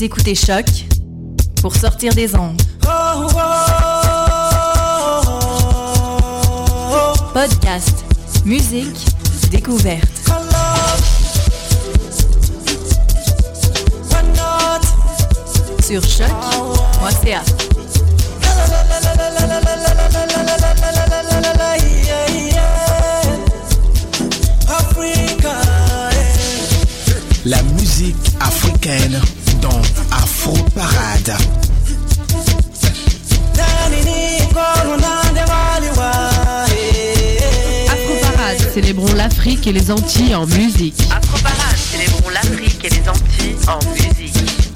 Vous Choc pour sortir des ondes. Podcast, musique, découverte. Sur choc.ca. La musique africaine dans Afro Parade. Afro Parade, célébrons l'Afrique et les Antilles en musique. Afro Parade, célébrons l'Afrique et les Antilles en musique.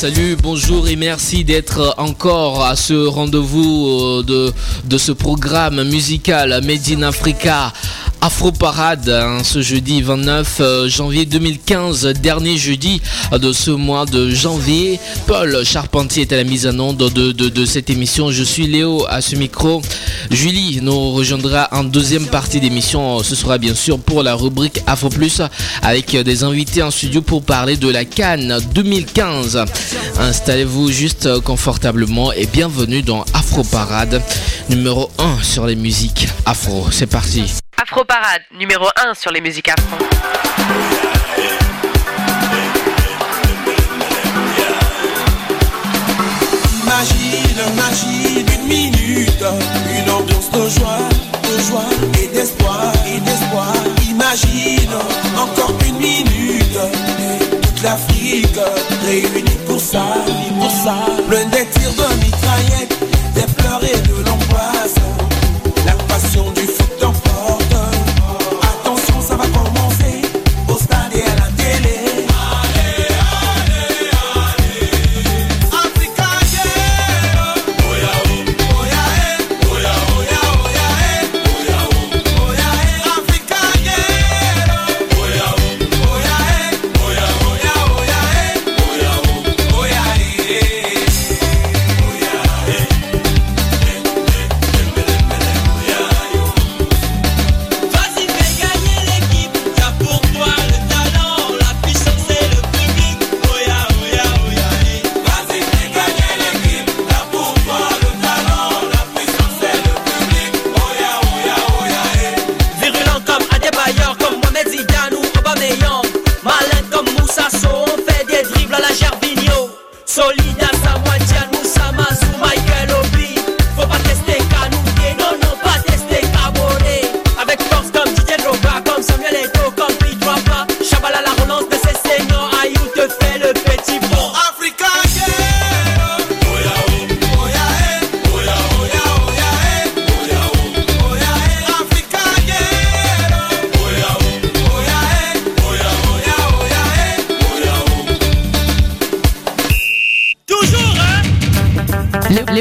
Salut, bonjour et merci d'être encore à ce rendez-vous euh, de, de ce programme musical Made in Africa. Afro Parade hein, ce jeudi 29 euh, janvier 2015, dernier jeudi de ce mois de janvier. Paul Charpentier est à la mise en onde de, de, de cette émission. Je suis Léo à ce micro. Julie nous rejoindra en deuxième partie d'émission. Ce sera bien sûr pour la rubrique Afro Plus avec des invités en studio pour parler de la Cannes 2015. Installez-vous juste confortablement et bienvenue dans Afro Parade numéro 1 sur les musiques afro. C'est parti. Afro Parade, numéro 1 sur les musiques afro. Imagine, magie d'une minute, une ambiance de joie, de joie et d'espoir, et d'espoir. Imagine encore une minute, toute l'Afrique réunie pour ça, pour ça. Plein des de mitraillettes, des pleurs et de l'angoisse.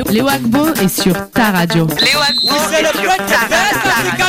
Léo, Agbo est sur ta radio. Léo Agbo est sur ta radio.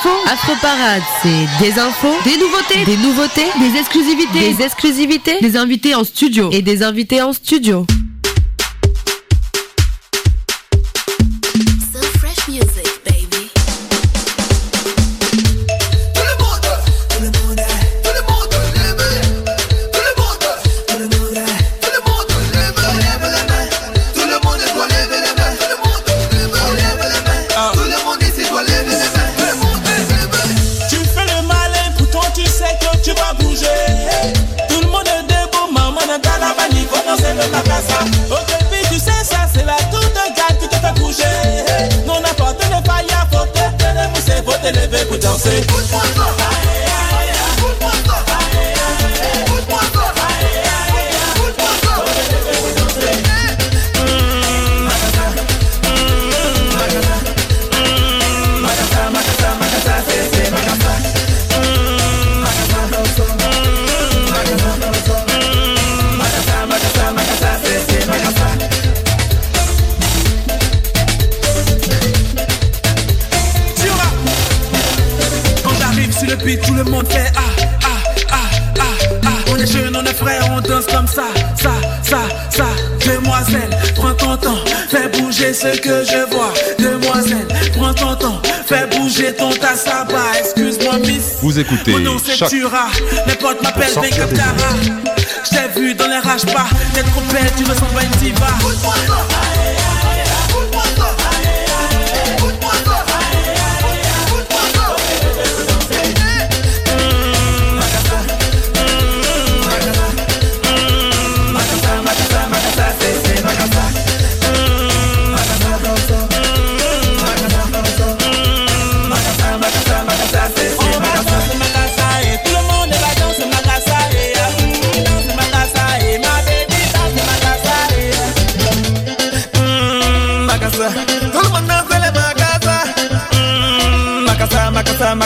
infos. C'est des infos, des nouveautés, des nouveautés, des exclusivités, des exclusivités, des invités en studio. Et des invités en studio. fais bouger ce que je vois. Demoiselle, prends ton temps, fais bouger ton tasse à bas. Excuse-moi, miss. Vous écoutez. Mon nom c'est chaque... Tura, mes potes m'appellent Ben Captara. Je t'ai vu dans les rages pas, t'es trop belle, tu ressembles à une diva.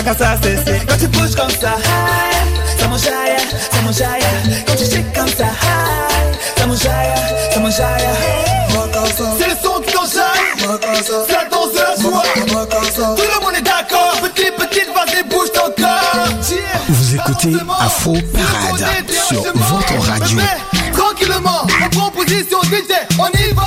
c'est Quand tu comme C'est le son qui t'enjaille, c'est la danseuse. Tout le monde est d'accord, petit, petit vas-y, bouge ton corps. Vous écoutez Afro Parade sur votre radio. Tranquillement, en position, on y va.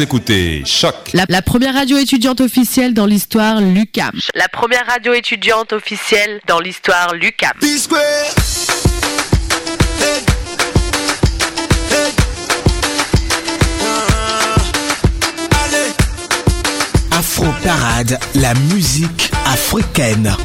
Écoutez Choc. La, première radio étudiante officielle dans l'histoire, Lucam. La première radio étudiante officielle dans l'histoire, Lucam. Afro Parade, la musique africaine.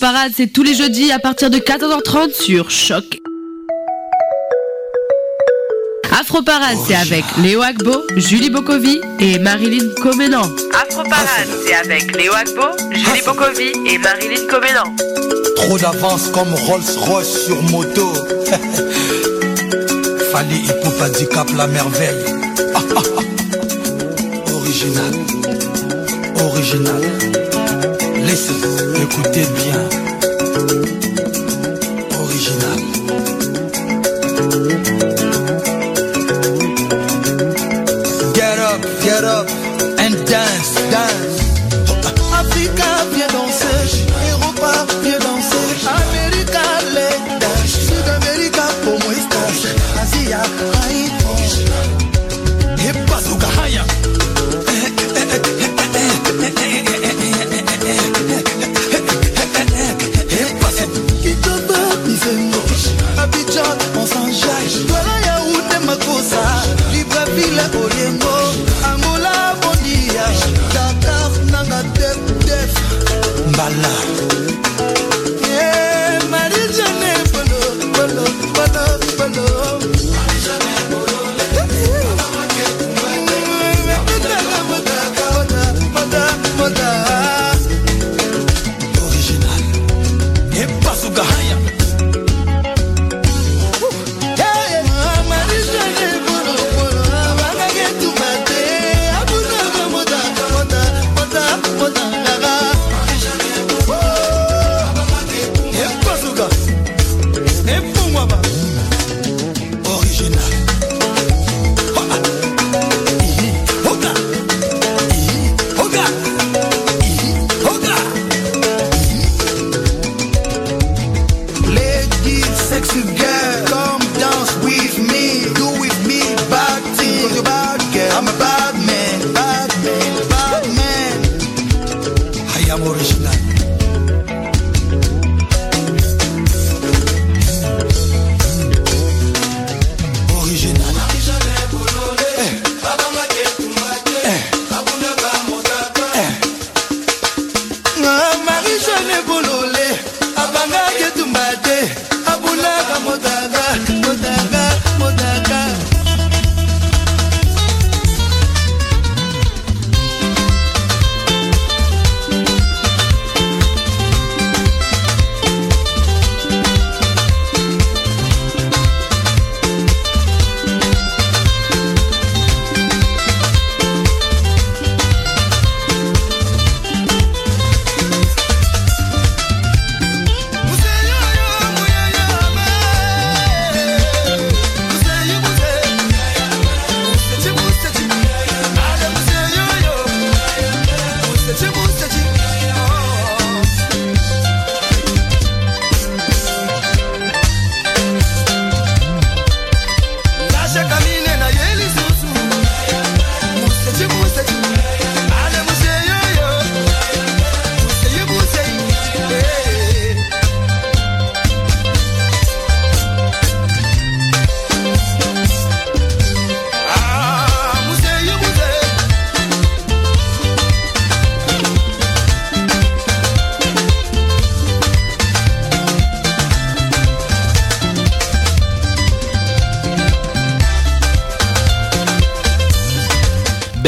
Parade, c'est tous les jeudis à partir de 14h30 sur Choc. Afro Parade, c'est avec Léo Agbo, Julie Bokovi et Marilyn Comenan. Afro Parade, c'est avec Léo Agbo, Julie Bokovi et Marilyn Comenan. Trop d'avance comme Rolls Royce sur moto. Fali Hippo handicap la merveille. Original. Original. Écoutez bien.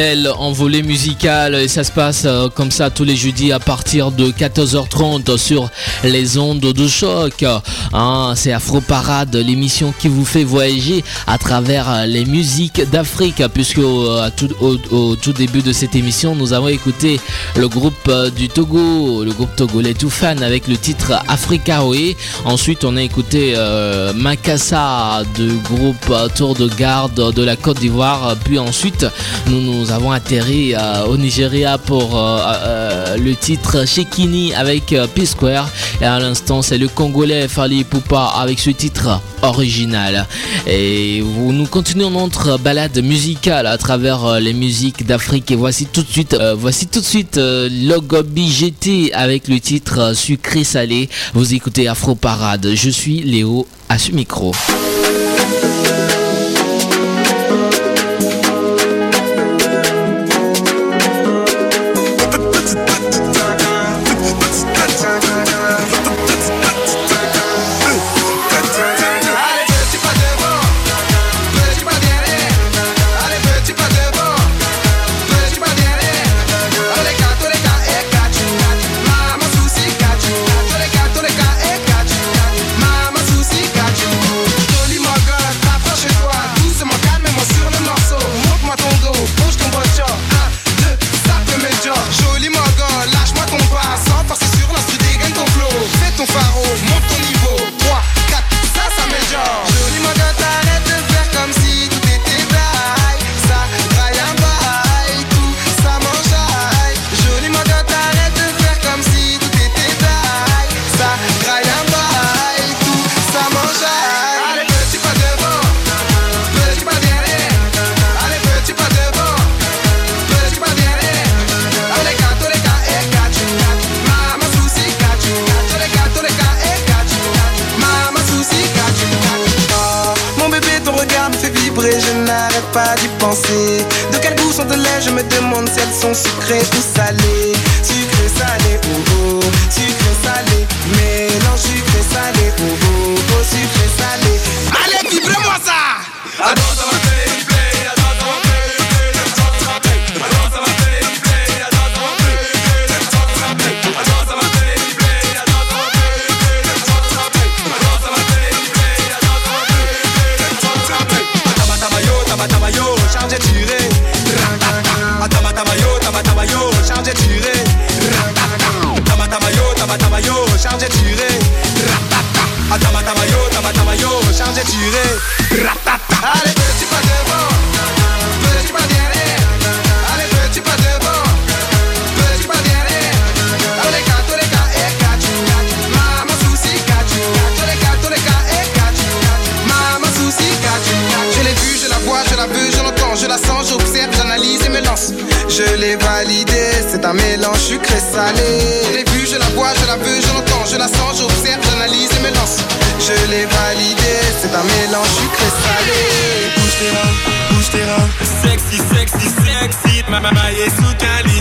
Belle envolée musicale et ça se passe euh, comme ça tous les jeudis à partir de 14h30 sur les ondes de choc. Hein, c'est Afro Parade, l'émission qui vous fait voyager à travers euh, les musiques d'Afrique puisque euh, au, au tout début de cette émission nous avons écouté le groupe du Togo, le groupe togolais Toufan avec le titre Africa Oe. Ensuite on a écouté euh, Makassa du groupe Tour de Garde de la Côte d'Ivoire. Puis ensuite nous nous avons atterri euh, au Nigeria pour euh, euh, le titre Shekini avec P-Square. Et à l'instant c'est le Congolais Fali Poupa avec ce titre original. Et nous continuons notre balade musicale à travers les musiques d'Afrique. Et voici tout de suite, voici tout de suite Logobi GT avec le titre Sucré Salé. Vous écoutez Afro Parade. Je suis Léo à ce micro. analyse et me lance. Je l'ai validé, c'est un mélange sucré salé. Je l'ai vu, je la vois, je la veux, je l'entends, je la sens, j'observe, j'analyse et me lance. Je l'ai validé, c'est un mélange sucré salé. Bouge tes reins, bouge tes reins. Sexy, sexy, sexy. Ma maman est sous cali.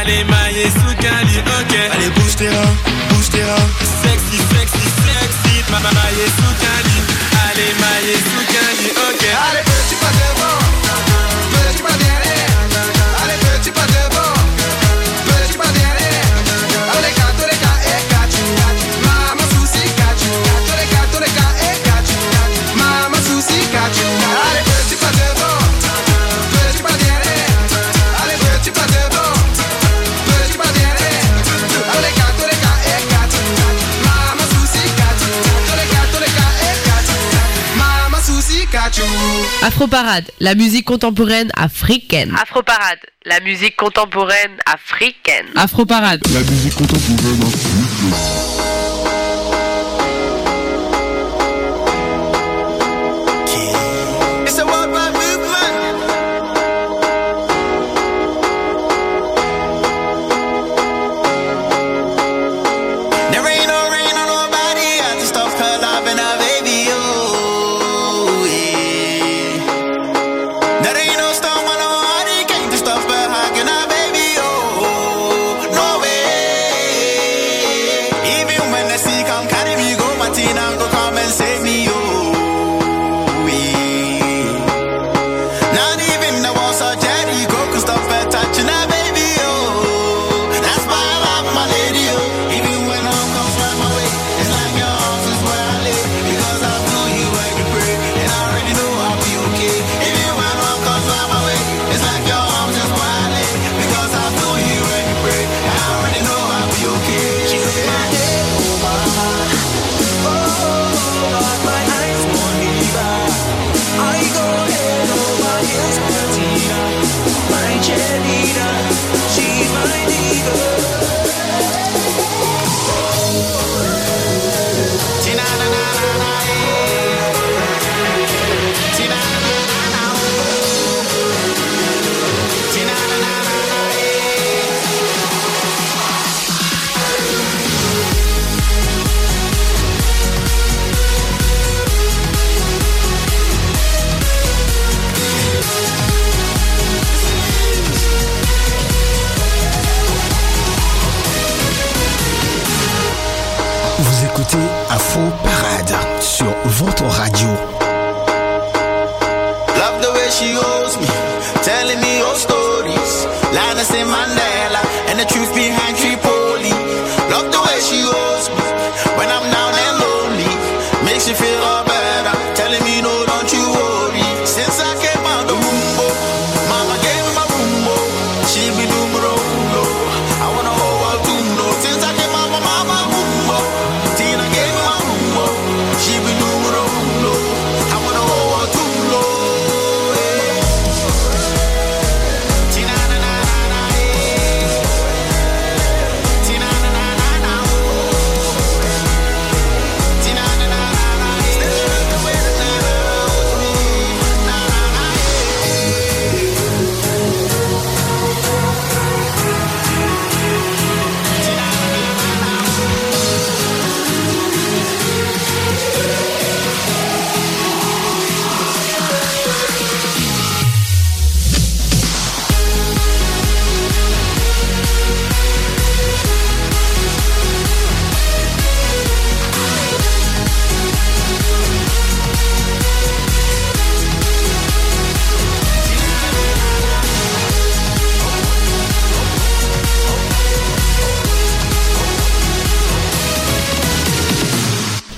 Allez, maillé sous cali, ok. Allez, bouge tes reins, bouge tes reins. Sexy, sexy, sexy. Ma maman est sous cali. Allez, maillé sous cali, ok. Allez, petit pas de Afroparade, la musique contemporaine africaine. Afroparade, la musique contemporaine africaine. Afroparade, la musique contemporaine africaine.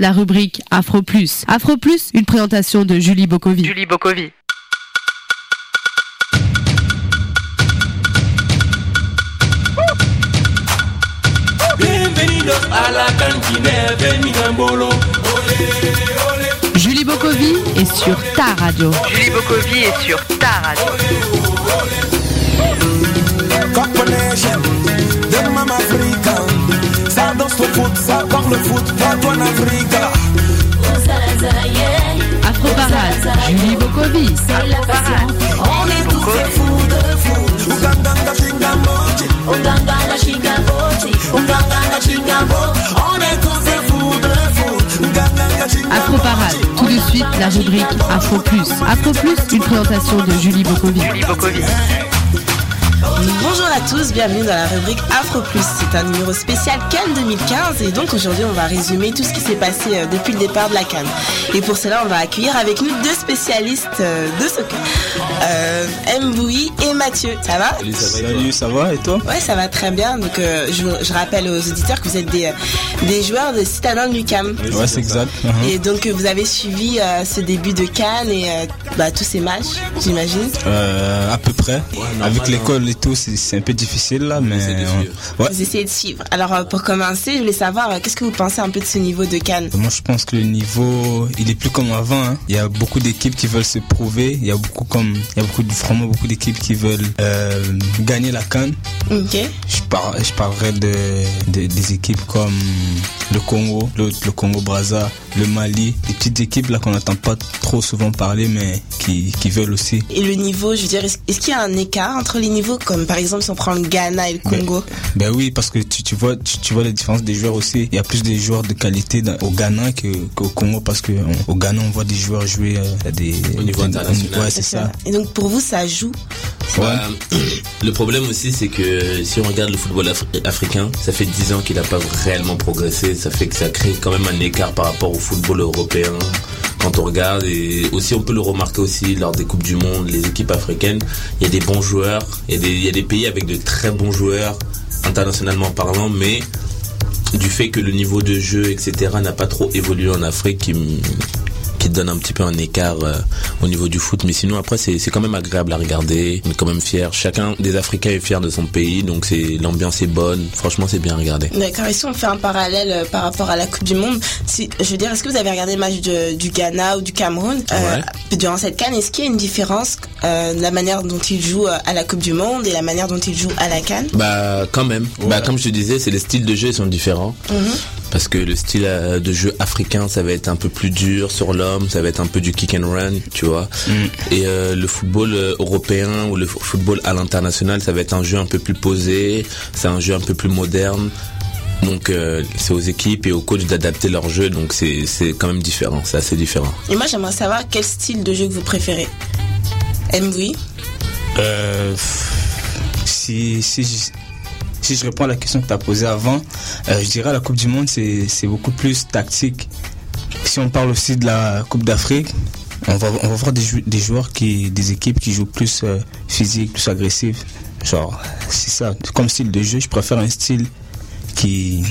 la rubrique Afro Plus. Afro Plus, une présentation de Julie Bokovi. Julie Bokovi. Julie Bokovi est sur ta radio. Julie Bokovi est sur ta radio. Le foot, ça parle foot, toi en Afrique. Afro Parade, Julie Bokovi. On est tous des fous de foot. Uganda, Chingambochi. Uganda, Chingambochi. Uganda, Chingambo. On est tous des fous de foot. Uganda, Chingambo. Afro Parade, tout de suite la rubrique Afro Plus. Afro Plus, une présentation de Julie Bokovi. Julie Bokovi. Bonjour à tous, bienvenue dans la rubrique Afro Plus. C'est un numéro spécial Cannes 2015 et donc aujourd'hui on va résumer tout ce qui s'est passé euh, depuis le départ de la Cannes. Et pour cela on va accueillir avec nous deux spécialistes euh, de ce euh, Mboui et Mathieu. Ça va Salut, ça va et toi Ouais, ça va très bien. Donc euh, je, je rappelle aux auditeurs que vous êtes des, euh, des joueurs de Citadin du Cam. Ouais, c'est exact. Uh-huh. Et donc euh, vous avez suivi euh, ce début de Cannes et euh, bah, tous ces matchs, j'imagine. Euh, à peu près. Avec l'école et tout, c'est un peu difficile là, mais on- ouais. Vous essayez de suivre. Alors pour commencer, je voulais savoir qu'est-ce que vous pensez un peu de ce niveau de Cannes? Moi, je pense que le niveau, il est plus comme avant. hein. Il y a beaucoup d'équipes qui veulent se prouver. Il y a beaucoup comme, il y a beaucoup de, vraiment beaucoup d'équipes qui veulent euh, gagner la canne. Ok. Je, par, je parlerai de, de- des équipes comme le Congo, le, le Congo Brazza, le Mali, des petites équipes là qu'on n'entend pas trop souvent parler, mais qui, qui veulent aussi. Et le niveau, je veux dire, est-ce est-ce qu'il y a un écart entre les niveaux? Comme par exemple si on prend le Ghana et le Congo Ben oui, parce que tu, tu vois, tu, tu vois la différence des joueurs aussi. Il y a plus de joueurs de qualité dans- au Ghana que- qu'au Congo parce que on- au Ghana on voit des joueurs jouer euh, à des Au niveau international. Ouais, c'est ça. Et donc pour vous, ça joue Bah, le problème aussi, c'est que si on regarde le football afri- africain, ça fait 10 ans qu'il n'a pas réellement progressé. Ça fait que ça crée quand même un écart par rapport au football européen. Quand on regarde, et aussi on peut le remarquer aussi lors des Coupes du Monde, les équipes africaines, il y a des bons joueurs, il y a des, pays avec de très bons joueurs, internationalement parlant, mais du fait que le niveau de jeu, etc., n'a pas trop évolué en Afrique, qui donne un petit peu un écart euh, au niveau du foot. Mais sinon, après, c'est c'est quand même agréable à regarder. On est quand même fiers. Chacun des Africains est fier de son pays, donc c'est l'ambiance est bonne. Franchement, c'est bien à regarder. D'accord, et si on fait un parallèle euh, par rapport à la Coupe du Monde, si, je veux dire, est-ce que vous avez regardé le match de- du Ghana ou du Cameroun? Euh, durant cette canne Est-ce qu'il y a une différence euh, de la manière dont ils jouent à la Coupe du Monde et la manière dont ils jouent à la canne? Bah, quand même. Bah, comme je te disais, c'est les styles de jeu sont différents. Parce que le style euh, de jeu africain, ça va être un peu plus dur sur l'homme, ça va être un peu du kick and run, tu vois. Et euh, le football euh, européen ou le football à l'international, ça va être un jeu un peu plus posé, c'est un jeu un peu plus moderne. Donc euh, c'est aux équipes et aux coachs d'adapter leur jeu, donc c'est c'est quand même différent, c'est assez différent. Et moi, j'aimerais savoir quel style de jeu que vous préférez. Mboui Euh, si, si, si je réponds à la question que tu as posée avant, euh, je dirais la Coupe du Monde, c'est beaucoup plus tactique. Si on parle aussi de la Coupe d'Afrique, on va, on va voir des, jou- des joueurs, qui, des équipes qui jouent plus euh, physique, plus agressif. Genre, c'est ça. Comme style de jeu, je préfère un style qui.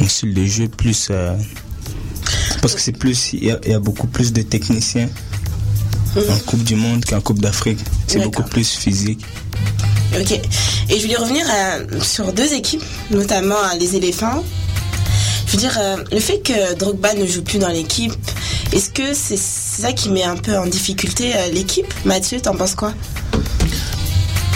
Un style de jeu plus. euh, parce que c'est plus. Il y, a, il y a beaucoup plus de techniciens en Coupe du Monde qu'en Coupe d'Afrique. C'est beaucoup plus physique. Ok. Et je voulais revenir euh, sur deux équipes, notamment euh, les éléphants. Je veux dire, euh, le fait que Drogba ne joue plus dans l'équipe, est-ce que c'est ça qui met un peu en difficulté l'équipe? Mathieu, t'en penses quoi?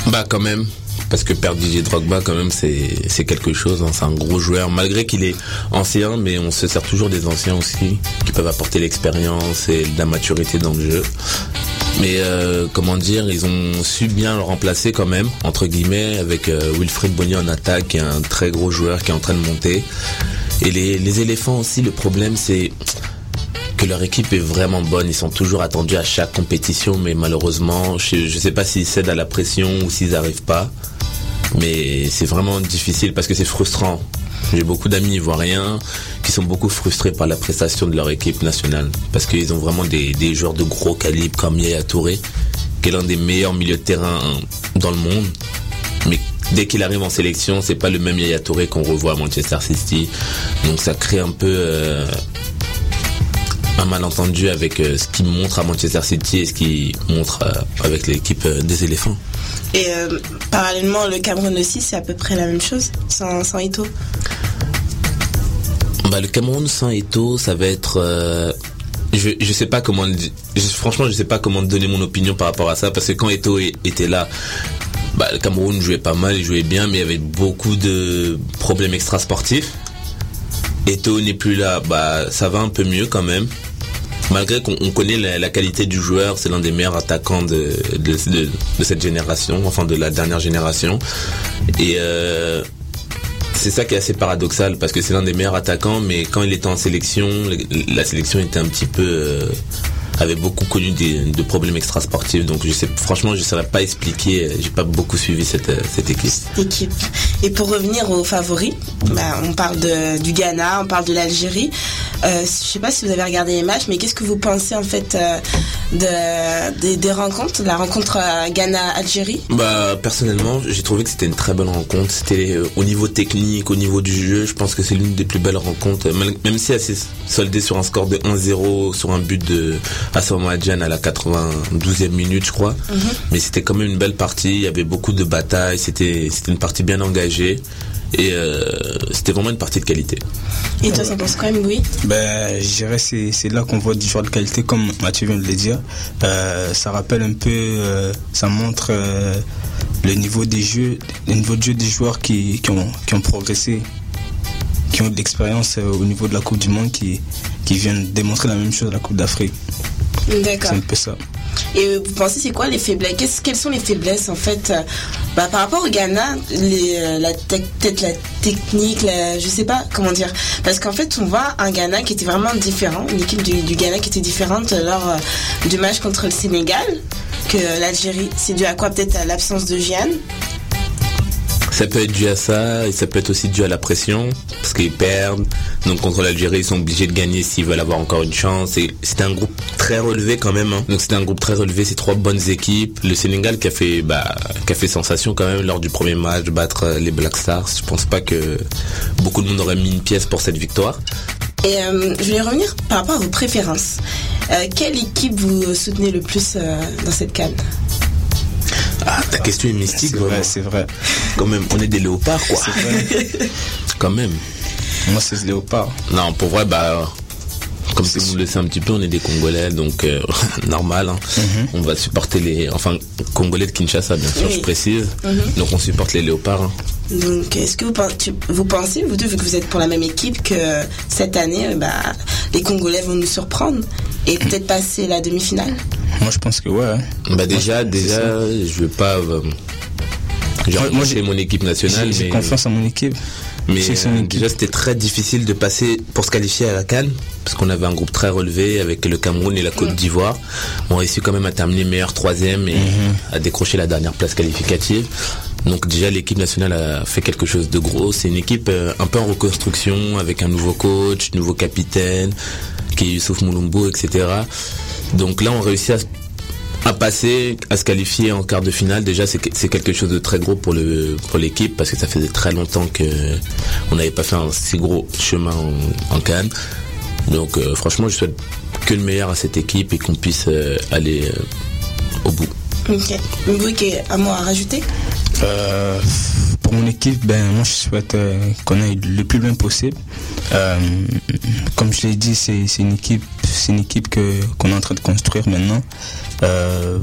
Bah quand même. Parce que perdre Didier Drogba quand même c'est quelque chose, hein. c'est un gros joueur malgré qu'il est ancien mais on se sert toujours des anciens aussi qui peuvent apporter l'expérience et la maturité dans le jeu. Mais euh, comment dire, ils ont su bien le remplacer quand même entre guillemets avec euh, Wilfried Bonny en attaque qui est un très gros joueur qui est en train de monter. Et les, les éléphants aussi le problème c'est que leur équipe est vraiment bonne. Ils sont toujours attendus à chaque compétition, mais malheureusement, je ne sais pas s'ils cèdent à la pression ou s'ils n'arrivent pas. Mais c'est vraiment difficile parce que c'est frustrant. J'ai beaucoup d'amis ivoiriens qui sont beaucoup frustrés par la prestation de leur équipe nationale parce qu'ils ont vraiment des, des joueurs de gros calibre comme Yaya Touré, qui est l'un des meilleurs milieux de terrain dans le monde. Mais dès qu'il arrive en sélection, c'est pas le même Yaya Touré qu'on revoit à Manchester City. Donc ça crée un peu euh, un malentendu avec euh, ce qu'il montre à Manchester City et ce qu'il montre euh, avec l'équipe euh, des éléphants. Et euh, parallèlement, le Cameroun aussi, c'est à peu près la même chose, sans, sans Ito. Bah, le Cameroun sans Eto, ça va être. euh, je, je sais pas comment. je- franchement, je sais pas comment donner mon opinion par rapport à ça parce que quand Eto est- était là, bah, le Cameroun jouait pas mal, il jouait bien, mais il y avait beaucoup de problèmes extrasportifs. Eto n'est plus là, bah, ça va un peu mieux quand même. Malgré qu'on on connaît la, qualité du joueur, c'est l'un des meilleurs attaquants de, cette génération, enfin de la dernière génération. Et euh, c'est ça qui est assez paradoxal parce que c'est l'un des meilleurs attaquants, mais quand il était en sélection, le- la sélection était un petit peu euh, avait beaucoup connu des, de problèmes extrasportifs. Donc je sais, franchement, je ne saurais pas expliquer. J'ai pas beaucoup suivi cette, cette équipe. équipe. Et pour revenir aux favoris, bah, on parle de, du Ghana, on parle de l'Algérie. Euh, je sais pas si vous avez regardé les matchs, mais qu'est-ce que vous pensez en fait euh, de, des, des rencontres, la rencontre euh, Ghana-Algérie Bah personnellement, j'ai trouvé que c'était une très bonne rencontre. C'était euh, au niveau technique, au niveau du jeu, je pense que c'est l'une des plus belles rencontres. Même si elle s'est soldée sur un score de 1-0 sur un but de Asamoah Gyan à la 92e minute, je crois. Mhm. Mais c'était quand même une belle partie. Il y avait beaucoup de batailles. C'était c'était une partie bien engagée et euh, c'était vraiment une partie de qualité. Et toi, ça pense quand même, oui? Ben, je dirais c'est c'est là qu'on voit du joueur de qualité, comme Mathieu vient de le dire. Euh, ça rappelle un peu, euh, ça montre euh, le niveau des jeux, le niveau de jeu des joueurs qui, qui, ont, qui ont progressé, qui ont de l'expérience euh, au niveau de la Coupe du Monde, qui, qui viennent démontrer la même chose à la Coupe d'Afrique. D'accord. C'est un peu ça. Et vous pensez c'est quoi les faiblesses? Quelles sont les faiblesses en fait? Euh, bah, Par rapport au Ghana, euh, la peut-être la technique, la, je sais pas comment dire. Parce qu'en fait, on voit un Ghana qui était vraiment différent, une équipe du, Ghana qui était différente lors euh, du match contre le Sénégal que l'Algérie. C'est dû à quoi Peut-être à l'absence de Jeanne Ça peut être dû à ça, et ça peut être aussi dû à la pression, parce qu'ils perdent. Donc contre l'Algérie, ils sont obligés de gagner s'ils veulent avoir encore une chance. Et c'était un groupe très relevé quand même. hein. Donc c'était un groupe très relevé, c'est trois bonnes équipes. Le Sénégal qui a fait, bah, qui a fait sensation quand même lors du premier match, battre euh, les Black Stars. Je pense pas que beaucoup de monde aurait mis une pièce pour cette victoire. Et euh, je voulais revenir par rapport à vos préférences. Euh, quelle équipe vous soutenez le plus dans cette canne? Ah, ta question est mystique, C'est vrai, c'est vrai. Quand même, on est des léopards, quoi. C'est vrai. Quand même. Moi, c'est ce léopard. Non, pour vrai, bah, comme tout le monde le sait un petit peu, on est des Congolais, donc euh, normal. hein. On va supporter les, enfin, Congolais de Kinshasa, bien sûr, Oui. je précise. Mhm. Donc on supporte les léopards. hein. Donc, est-ce que vous, pen- tu- vous pensez, vous deux, vu que vous êtes pour la même équipe, que cette année, euh, bah, les Congolais vont nous surprendre et peut-être passer la demi-finale? Moi, je pense que ouais. hein. Bah déjà, déjà, je veux pas. euh, j'ai Moi, remercié mon équipe nationale, J'ai j'ai mais, confiance en mon équipe. mais euh, équipe. déjà c'était très difficile de passer pour se qualifier à la Cannes parce qu'on avait un groupe très relevé avec le Cameroun et la Côte d'Ivoire. On a réussi quand même à terminer meilleur troisième et Mhm. à décrocher la dernière place qualificative. Donc déjà l'équipe nationale a fait quelque chose de gros. C'est une équipe euh, un peu en reconstruction avec un nouveau coach, nouveau capitaine, qui est Youssouf Moulumbo, etc. Donc là on réussit à à passer, à se qualifier en quart de finale, déjà c'est quelque chose de très gros pour le pour l'équipe parce que ça faisait très longtemps que on n'avait pas fait un si gros chemin en, en Cannes. Donc euh, franchement, je souhaite que le meilleur à cette équipe et qu'on puisse euh, aller euh, au bout. Ok. Vous, qui un mot à rajouter Euh, pour mon équipe, ben moi je souhaite euh, qu'on aille le plus loin possible. Euh, comme je l'ai dit, c'est une équipe, c'est une équipe que qu'on est en train de construire maintenant. Euh,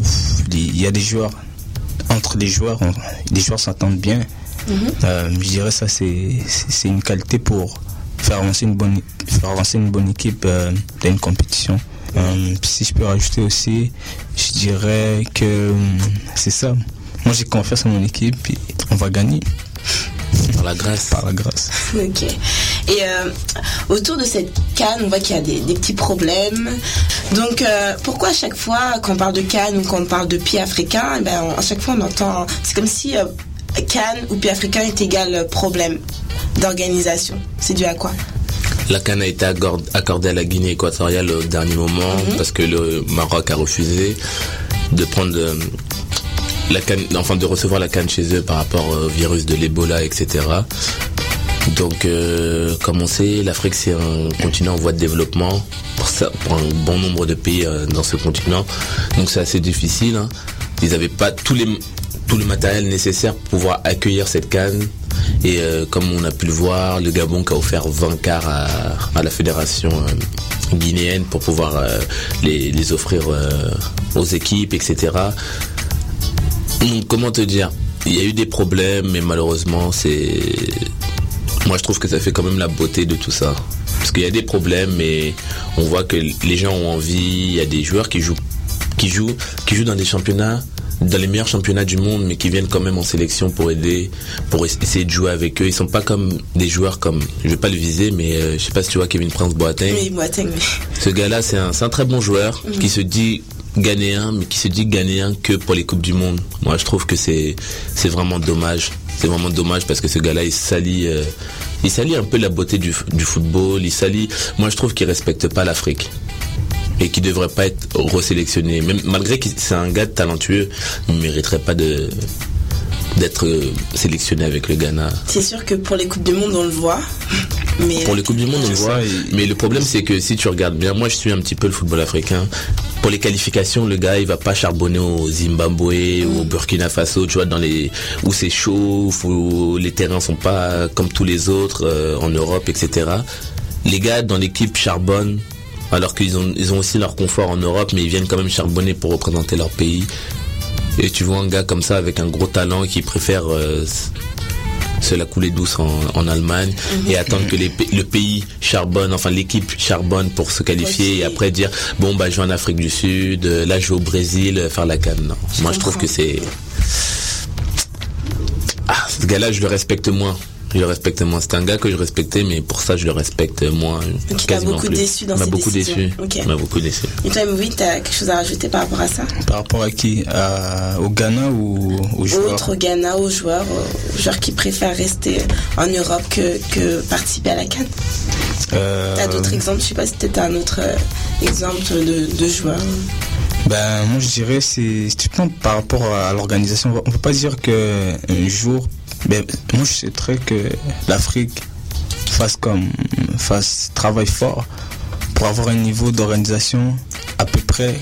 Il y a des joueurs entre les joueurs, on- les joueurs s'entendent bien. Euh, je dirais ça c'est une qualité pour faire avancer une bonne faire avancer une bonne équipe euh, dans une compétition. Euh, si je peux rajouter aussi, je dirais que hum, c'est ça. Moi j'ai confiance en mon équipe et on va gagner. Par la grâce. Par la grâce. Ok. Et euh, autour de cette canne, on voit qu'il y a des, des petits problèmes. Donc, euh, pourquoi à chaque fois qu'on parle de canne ou qu'on parle de pied africain, eh ben, on- à chaque fois on entend. C'est comme si euh, canne ou pied africain est égal problème d'organisation. C'est dû à quoi? La canne a été accord- accordée à la Guinée équatoriale au dernier moment parce que le Maroc a refusé de prendre euh, la canne, enfin de recevoir la canne chez eux par rapport au virus de l'Ebola, etc. Donc, euh, comme on sait, l'Afrique c'est un continent en voie de développement pour, ça, pour un bon nombre de pays euh, dans ce continent. Donc c'est assez difficile. hein. Ils n'avaient pas tous les tout le matériel nécessaire pour pouvoir accueillir cette canne. Et euh, comme on a pu le voir, le Gabon qui a offert 20 quarts à, la fédération euh, guinéenne pour pouvoir euh, les, offrir aux équipes, etc. Donc, comment te dire? Il y a eu des problèmes, mais malheureusement, c'est. Moi, je trouve que ça fait quand même la beauté de tout ça. Parce qu'il y a des problèmes, mais on voit que les gens ont envie. Il y a des joueurs qui jouent, qui jouent, qui jouent dans des championnats, dans les meilleurs championnats du monde, mais qui viennent quand même en sélection pour aider, pour essayer de jouer avec eux. Ils sont pas comme des joueurs comme, je vais pas le viser, mais euh, je sais pas si tu vois Kevin Prince Boateng. Oui, Boateng. Ce gars-là, c'est un, très bon joueur Mhm. qui se dit ghanéen, mais qui se dit ghanéen que pour les Coupes du Monde. Moi, je trouve que c'est, c'est vraiment dommage. C'est vraiment dommage parce que ce gars-là, il salit, euh, il salit un peu la beauté du, du football. Il salit. Moi, je trouve qu'il respecte pas l'Afrique et qui devrait pas être resélectionné. Même malgré que c'est un gars talentueux, il mériterait pas de d'être euh, sélectionné avec le Ghana. C'est sûr que pour les Coupes du Monde, on le voit. Mais Pour les Coupes du Monde, on le voit. Mais le problème, c'est que si tu regardes bien, moi je suis un petit peu le football africain. Pour les qualifications, le gars, il va pas charbonner au Zimbabwe ou au Burkina Faso, tu vois, dans les où c'est chaud, où les terrains sont pas comme tous les autres euh, en Europe, etc. Les gars dans l'équipe charbonnent alors qu'ils ont ils ont aussi leur confort en Europe, mais ils viennent quand même charbonner pour représenter leur pays. Et tu vois un gars comme ça avec un gros talent qui préfère euh, se la couler douce en, en Allemagne et attendre que les le pays charbonne, enfin l'équipe charbonne pour se qualifier et après dire bon bah je vais en Afrique du Sud, euh, là je vais au Brésil euh, faire la canne. Non. Moi je trouve que c'est ah ce gars-là je le respecte moins. Je le respecte moins. C'est un gars que je respectais, mais pour ça je le respecte moins. Donc, il t'a beaucoup plus. déçu dans m'a ses beaucoup décisions. déçu. M'a beaucoup déçu. Et toi, Mouvi, t'as quelque chose à rajouter par rapport à ça? Par rapport à qui? À- Au Ghana ou aux joueurs? Autre au Ghana, aux joueurs, aux joueurs qui préfèrent rester en Europe que, que participer à la Cannes? Euh, T'as d'autres exemples? Je sais pas si t'as un autre euh, exemple de, de joueur. Ben, moi je dirais, c'est par rapport à l'organisation, on peut pas dire que un jour, moi je souhaiterais que l'Afrique fasse comme, fasse travail fort pour avoir un niveau d'organisation à peu près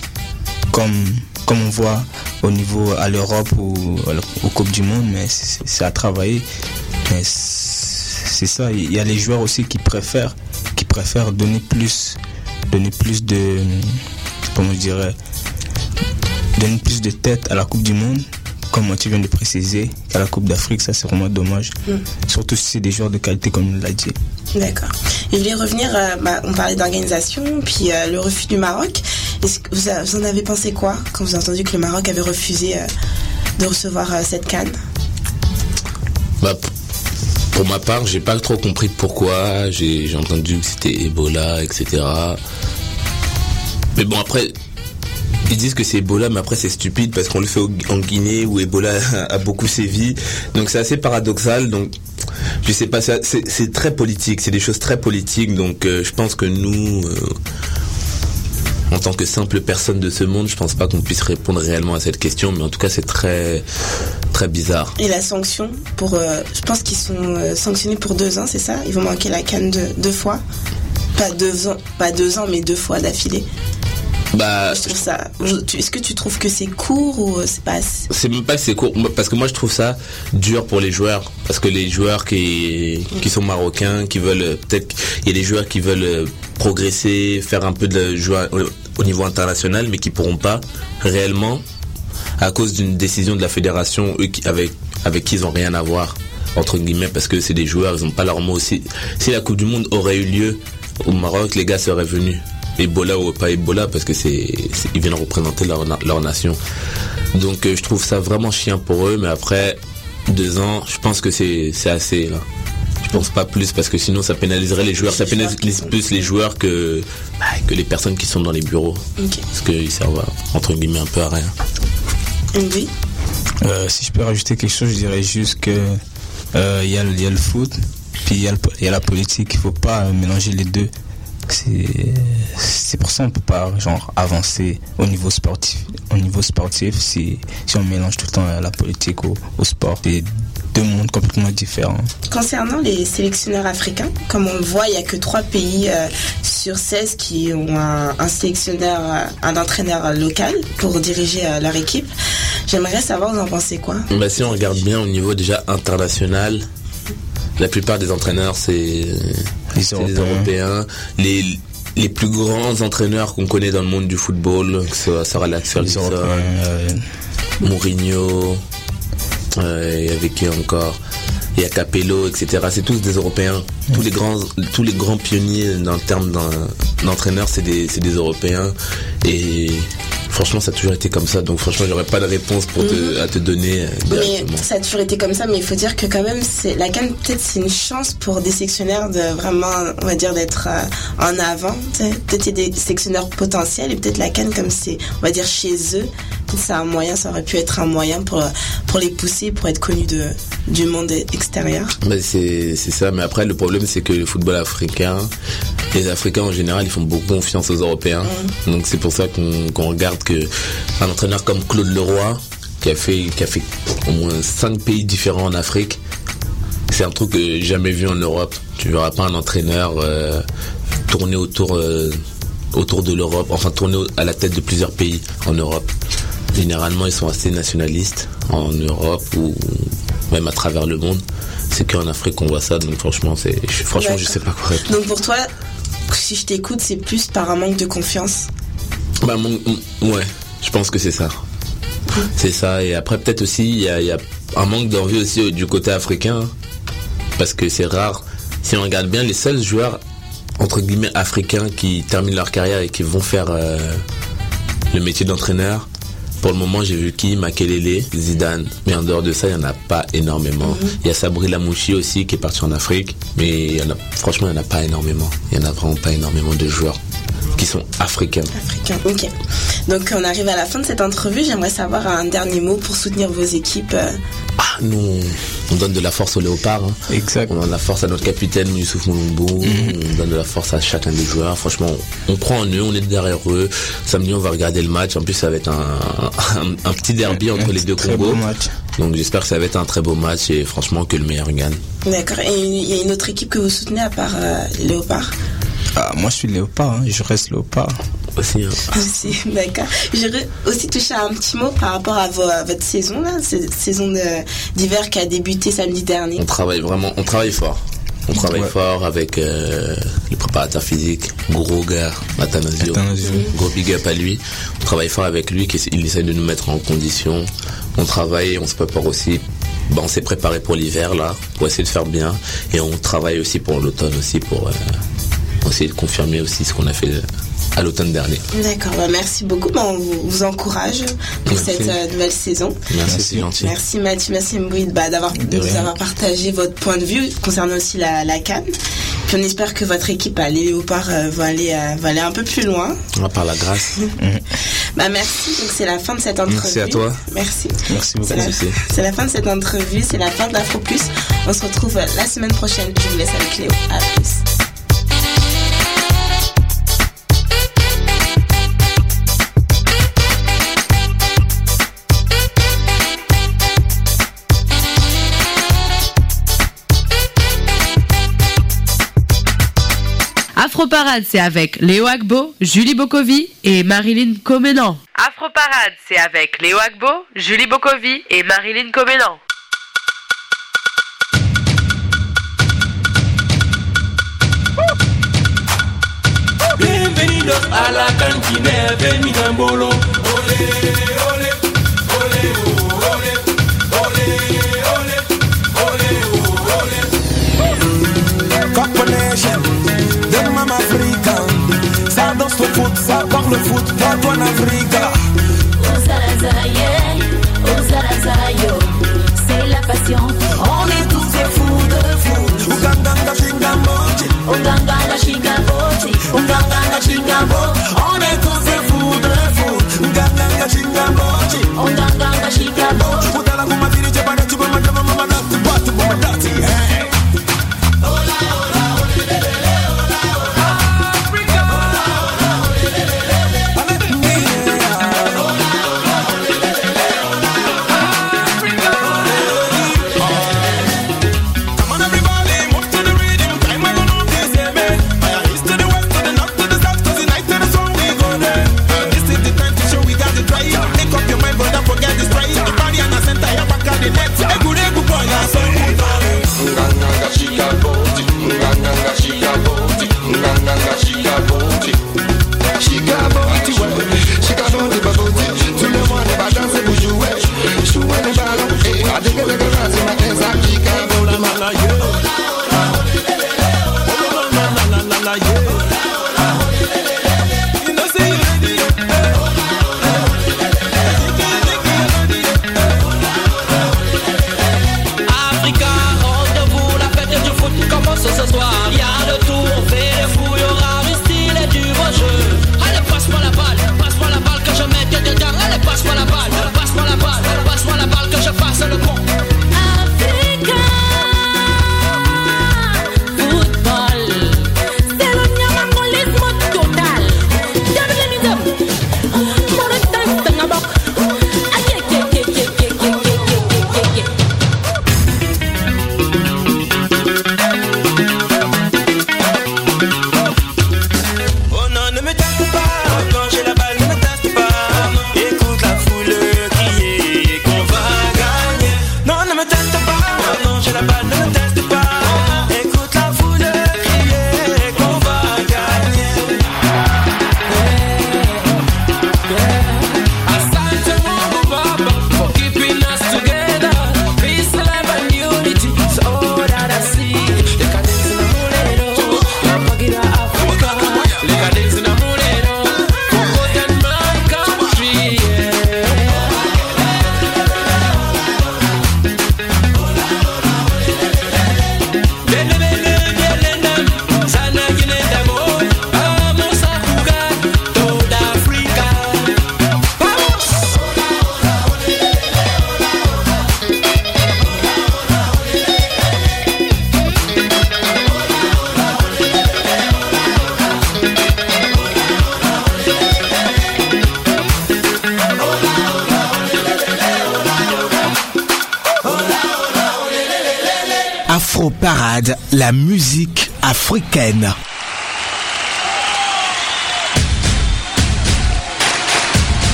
comme, comme on voit au niveau à l'Europe ou aux Coupes du Monde, mais c'est à travailler. C'est ça, il y a les joueurs aussi qui préfèrent, qui préfèrent donner plus, donner plus de, comment je dirais, donner plus de tête à la Coupe du Monde, comme tu viens de préciser, qu'à la Coupe d'Afrique, ça c'est vraiment dommage. Mm. Surtout si c'est des joueurs de qualité comme il l'a dit. D'accord. Je voulais revenir, euh, bah, on parlait d'organisation, puis euh, le refus du Maroc. Est-ce que vous, a- vous en avez pensé quoi quand vous avez entendu que le Maroc avait refusé euh, de recevoir euh, cette canne? Bah, pour ma part, j'ai pas trop compris pourquoi. J'ai entendu que c'était Ebola, etc. Mais bon, après, ils disent que c'est Ebola, mais après c'est stupide parce qu'on le fait en Guinée où Ebola a beaucoup sévi. Donc c'est assez paradoxal. Donc pas, c'est très politique. C'est des choses très politiques. Donc euh, je pense que nous. euh, en tant que simple personne de ce monde, je pense pas qu'on puisse répondre réellement à cette question, mais en tout cas c'est très très bizarre. Et la sanction pour, euh, je pense qu'ils sont sanctionnés pour deux ans, c'est ça? Ils vont manquer la canne deux, deux fois? Pas deux ans, pas deux ans, mais deux fois d'affilée. Bah, Je trouve ça. je- tu- Est-ce que tu trouves que c'est court ou euh, c'est pas c'est même pas que c'est court, parce que moi je trouve ça dur pour les joueurs, parce que les joueurs qui qui sont marocains, qui veulent euh, peut-être, il y a des joueurs qui veulent euh, progresser, faire un peu de jouer au- au niveau international, mais qui pourront pas réellement à cause d'une décision de la fédération, eux qui, avec avec qui ils ont rien à voir entre guillemets, parce que c'est des joueurs, ils ont pas leur mot aussi. Si la Coupe du Monde aurait eu lieu au Maroc, les gars seraient venus. Ebola ou pas Ebola, parce que c'est, ils viennent représenter leur, leur nation. Donc euh, je trouve ça vraiment chiant pour eux, mais après deux ans, je pense que c'est, c'est assez là. Je pense pas plus parce que sinon ça pénaliserait les joueurs, ça pénalise plus les joueurs que, bah, que les personnes qui sont dans les bureaux. Parce qu'ils servent à- entre guillemets un peu à rien. Oui. Euh, si je peux rajouter quelque chose, je dirais juste que euh, il y, a le- il y a le foot, puis il y, a le po- il y a la politique. Il faut pas mélanger les deux. C'est c'est pour ça qu'on peut pas genre avancer au niveau sportif. Au niveau sportif, si, si on mélange tout le temps euh, la politique au, au sport, c'est deux mondes complètement différents. Concernant les sélectionneurs africains, comme on le voit, il n'y a que trois pays euh, sur 16 qui ont un, un sélectionneur, euh, un entraîneur local pour diriger euh, leur équipe. J'aimerais savoir, vous en pensez quoi? Bah, si on regarde bien au niveau déjà international, La plupart des entraîneurs, c'est des Européens. Les, les plus grands entraîneurs qu'on connaît dans le monde du football, que ce soit Sarah Ferguson, Mourinho, euh, et avec qui encore il y a Capello, etc. C'est tous des Européens. Tous les grands, tous les grands pionniers dans le terme d'entraîneur, c'est des, c'est des Européens. Et franchement, ça a toujours été comme ça. Donc franchement, j'aurais pas de réponse pour te, à te donner euh, Mais ça a toujours été comme ça, mais il faut dire que quand même, c'est la canne peut-être c'est une chance pour des sectionnaires de vraiment, on va dire, d'être euh, en avant. Peut-être des sectionnaires potentiels et peut-être la canne comme c'est, on va dire, chez eux, c'est un moyen, ça aurait pu être un moyen pour, pour les pousser, pour être connus de, du monde extérieur. C'est ça, mais après le problème c'est que le football africain, les Africains en général, ils font beaucoup confiance aux Européens. Donc c'est pour ça qu'on regarde que un entraîneur comme Claude Leroy, qui a fait qui a fait au moins cinq pays différents en Afrique, c'est un truc que jamais vu en Europe. Tu verras pas un entraîneur euh, tourner autour euh, autour de l'Europe, enfin tourner à la tête de plusieurs pays en Europe. Généralement, ils sont assez nationalistes en Europe ou même à travers le monde. C'est qu'en Afrique qu'on voit ça, donc franchement, c'est, je- franchement, je sais pas quoi répondre. Donc pour toi, si je t'écoute, c'est plus par un manque de confiance? Bah, mon- ouais, je pense que c'est ça. C'est ça. Et après, peut-être aussi, il y a, il y a un manque d'envie aussi euh, du côté africain. Parce que c'est rare. Si on regarde bien, les seuls joueurs, entre guillemets, africains qui terminent leur carrière et qui vont faire euh, le métier d'entraîneur, pour le moment, j'ai vu qui Makelele, Zidane. Mais en dehors de ça, il n'y en a pas énormément. Il y a Sabri Lamouchi aussi qui est parti en Afrique. Mais il y en a, franchement, il n'y en a pas énormément. Il n'y en a vraiment pas énormément de joueurs qui sont africains. Africain. Ok. Donc on arrive à la fin de cette entrevue. J'aimerais savoir un dernier mot pour soutenir vos équipes. euh, Ah, nous, on- on donne de la force aux léopards. hein. On donne de la force à notre capitaine Youssouf Moulumbo. On donne de la force à chacun des joueurs. Franchement, on prend en eux, on est derrière eux. Samedi, on va regarder le match. En plus, ça va être un, un, un petit derby entre les deux très Congos. beau match. Donc, j'espère que ça va être un très beau match et franchement, que le meilleur gagne. D'accord. Et il y a une autre équipe que vous soutenez à part euh, les Léopards? Ah, moi, je suis léopard, hein, je reste léopard. Aussi, hein. Aussi, d'accord. J'aurais aussi touché à un petit mot par rapport à, vo- à votre saison, là, cette saison d'hiver qui a débuté samedi dernier. On travaille vraiment, on travaille fort. On travaille Ouais. fort avec euh, le préparateur physique, gros gars, Athanasio. Gros big up à lui. On travaille fort avec lui, qu'il- il essaie de nous mettre en condition. On travaille, on se prépare aussi. Bon, on s'est préparé pour l'hiver là, pour essayer de faire bien. Et on travaille aussi pour l'automne aussi, pour euh, essayer de confirmer aussi ce qu'on a fait à l'automne dernier. D'accord, bah, merci beaucoup. Bah, on vous, encourage pour Merci. cette euh, nouvelle saison. Merci, c'est gentil. Merci Mathieu, merci Mbouid bah, d'avoir de nous avoir partagé votre point de vue concernant aussi la, la canne. Puis on espère que votre équipe, Léopards, euh, va, aller, euh, va aller un peu plus loin. On va par la grâce. Bah, merci, donc c'est la fin de cette entrevue. Merci à toi. Merci. Merci beaucoup. C'est la, Merci. c'est la fin de cette entrevue, c'est la fin d'Afro Plus. On se retrouve la semaine prochaine. Je vous laisse avec Léo. À plus. Afro Parade, c'est avec Léo Agbo, Julie Bokovi et Marilyn Comenan. Afro Parade, c'est avec Léo Agbo, Julie Bokovi et Marilyn Comenan. Bienvenidos a la cantina de. Ole, ole, ole, ça parle foot, toi en Afrique.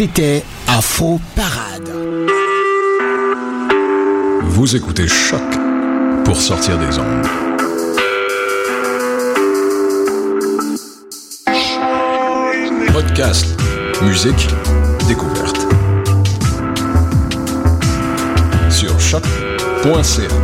C'était Afro Parade. Vous écoutez Choc pour sortir des ondes. Podcast, musique, découverte. Sur choc.ca.